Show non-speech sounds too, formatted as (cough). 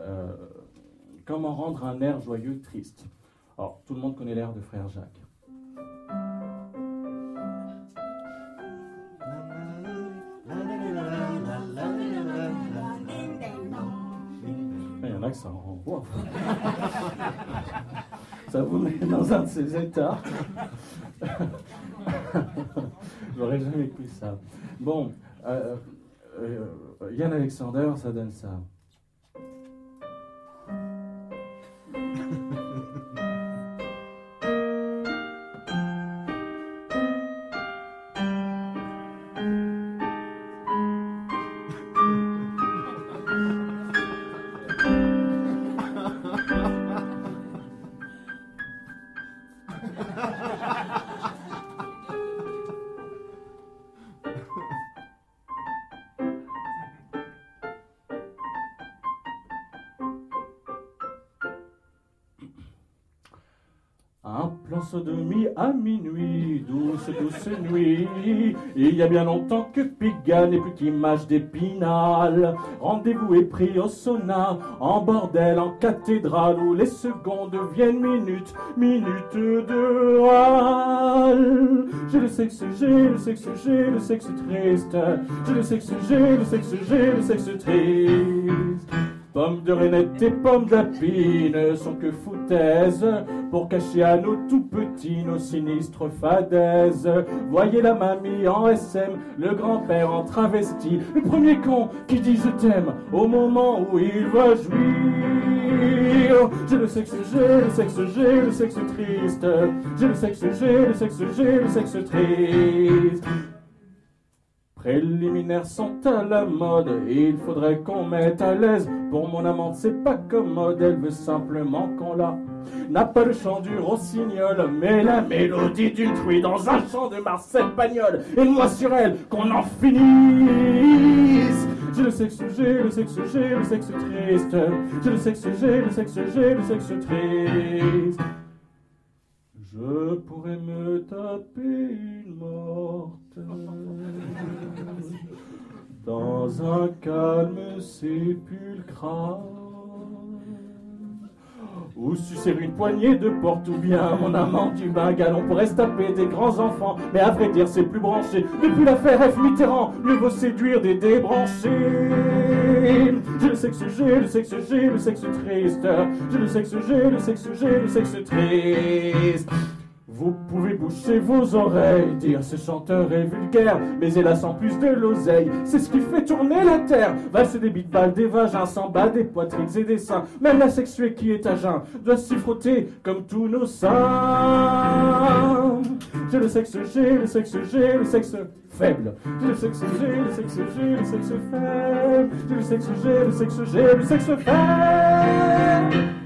euh, comment rendre un air joyeux triste? Alors, tout le monde connaît l'air de Frère Jacques. Il y en a qui s'en renvoient. (laughs) Ça vous met dans un de ces états. (laughs) J'aurais jamais cru ça. Bon, euh, euh, Yann Alexander, ça donne ça. Un plan sodomie à minuit, douce, douce nuit. Il y a bien longtemps que Pigalle n'est plus qu'image d'épinal. Rendez-vous est pris au sauna, en bordel, en cathédrale, où les secondes deviennent minutes, minutes de râle. J'ai le sexe, j'ai le sexe, j'ai le sexe triste. J'ai le sexe, j'ai le sexe, j'ai le sexe triste. Pommes de renette et pommes d'apine sont que foutaises pour cacher à nos tout petits nos sinistres fadaises. Voyez la mamie en SM, le grand-père en travesti, le premier con qui dit je t'aime au moment où il va jouir. J'ai le sexe, j'ai le sexe, j'ai le sexe triste. J'ai le sexe, j'ai le sexe, j'ai le sexe triste. Préliminaires sont à la mode, il faudrait qu'on mette à l'aise. Pour mon amante, c'est pas commode, elle veut simplement qu'on la. N'a pas le chant du rossignol, mais la mélodie du truie dans un chant de Marcel Pagnol. Et moi sur elle, qu'on en finisse. J'ai le sexe, j'ai le sexe, j'ai le sexe triste. J'ai le sexe, j'ai le sexe, j'ai le sexe triste. Je pourrais me taper une morte dans un calme sépulcral. Ou sucer une poignée de porte ou bien mon amant du Bengale. On pourrait se taper des grands enfants, mais à vrai dire c'est plus branché. Depuis l'affaire F. Mitterrand, mieux vaut séduire des débranchés. J'ai le sexe, j'ai le sexe, j'ai le sexe triste. J'ai le sexe, j'ai le sexe, j'ai le sexe triste. Vous pouvez boucher vos oreilles, dire ce chanteur est vulgaire, mais hélas en plus de l'oseille, c'est ce qui fait tourner la terre. Valse des bites balles, des vagins, sans bas, des poitrines et des seins. Même la sexuée qui est à jeun doit s'y frotter comme tous nos seins. J'ai le sexe, j'ai le sexe, j'ai le sexe faible. J'ai le sexe, j'ai le sexe, j'ai le sexe faible. J'ai le sexe, j'ai le sexe, j'ai le sexe faible.